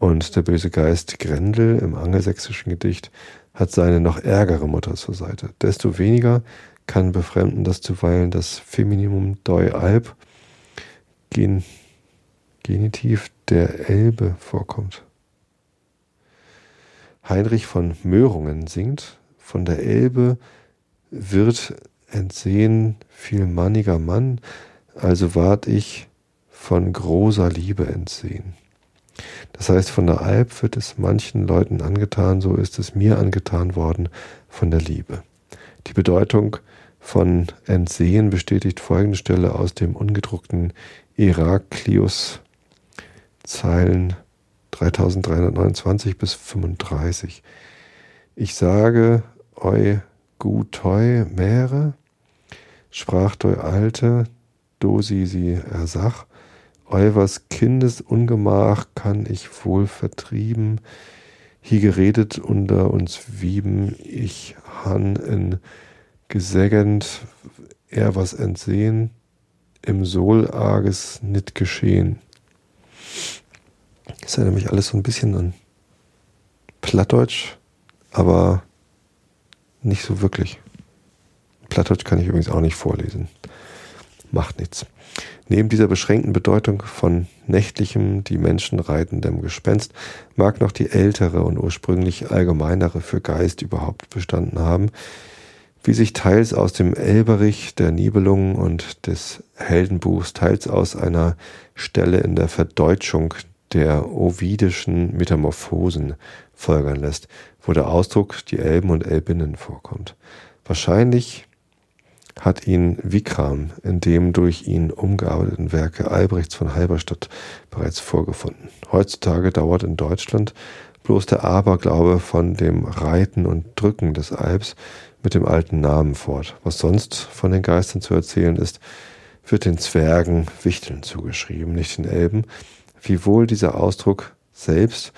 und der böse Geist Grendel im angelsächsischen Gedicht hat seine noch ärgere Mutter zur Seite. Desto weniger kann befremden, dass zuweilen das Femininum doi alb gen Genitiv der Elbe vorkommt. Heinrich von Möhrungen singt, von der Elbe wird entsehen viel manniger Mann, also ward ich von großer Liebe entsehen. Das heißt, von der Alb wird es manchen Leuten angetan, so ist es mir angetan worden von der Liebe. Die Bedeutung von Entsehen bestätigt folgende Stelle aus dem ungedruckten Heraklius Zeilen 3329 bis 35. Ich sage eu gutoi Meere, sprach deu Alte, dosi sie ersach, eu was Kindes Ungemach kann ich wohl vertrieben, hier geredet unter uns wieben, ich han in gesägend er was entsehen, im Sol arges nit geschehen. Das erinnert mich alles so ein bisschen an Plattdeutsch, aber nicht so wirklich. Plattdeutsch kann ich übrigens auch nicht vorlesen. Macht nichts. Neben dieser beschränkten Bedeutung von nächtlichem, die Menschen reitendem Gespenst mag noch die ältere und ursprünglich allgemeinere für Geist überhaupt bestanden haben, wie sich teils aus dem Elberich der Nibelungen und des Heldenbuchs, teils aus einer Stelle in der Verdeutschung der ovidischen Metamorphosen folgern lässt, wo der Ausdruck die Elben und Elbinnen vorkommt. Wahrscheinlich hat ihn Vikram in dem durch ihn umgearbeiteten Werke Albrechts von Halberstadt bereits vorgefunden. Heutzutage dauert in Deutschland bloß der Aberglaube von dem Reiten und Drücken des Alps mit dem alten Namen fort. Was sonst von den Geistern zu erzählen ist, wird den Zwergen Wichteln zugeschrieben, nicht den Elben, wiewohl dieser Ausdruck selbst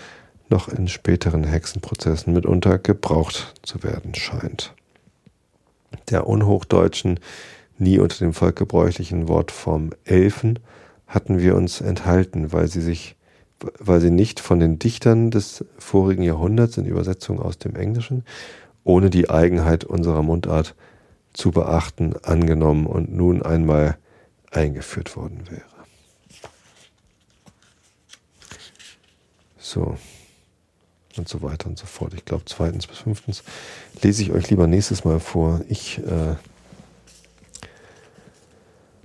noch in späteren Hexenprozessen mitunter gebraucht zu werden scheint. Der unhochdeutschen, nie unter dem Volk gebräuchlichen Wortform Elfen hatten wir uns enthalten, weil sie sich weil sie nicht von den Dichtern des vorigen Jahrhunderts in Übersetzung aus dem Englischen ohne die Eigenheit unserer Mundart zu beachten angenommen und nun einmal eingeführt worden wäre. So. Und so weiter und so fort. Ich glaube, zweitens bis fünftens lese ich euch lieber nächstes Mal vor. Ich äh,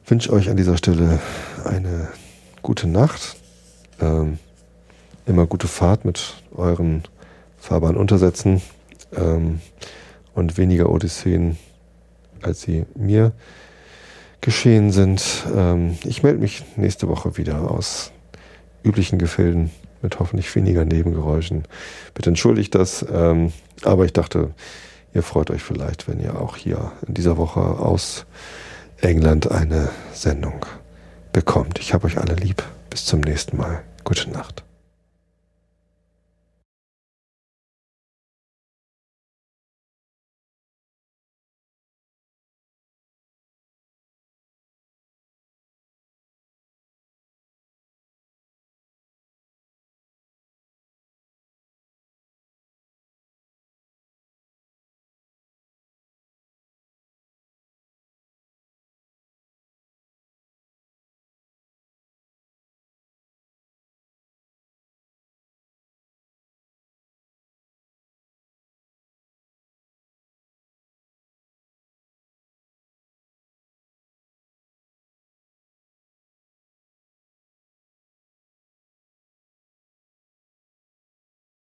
wünsche euch an dieser Stelle eine gute Nacht. Ähm, immer gute Fahrt mit euren Fahrbahnuntersätzen ähm, und weniger Odysseen, als sie mir geschehen sind. Ähm, ich melde mich nächste Woche wieder aus üblichen Gefilden mit hoffentlich weniger Nebengeräuschen. Bitte entschuldigt das, ähm, aber ich dachte, ihr freut euch vielleicht, wenn ihr auch hier in dieser Woche aus England eine Sendung bekommt. Ich habe euch alle lieb. Bis zum nächsten Mal. Gute Nacht.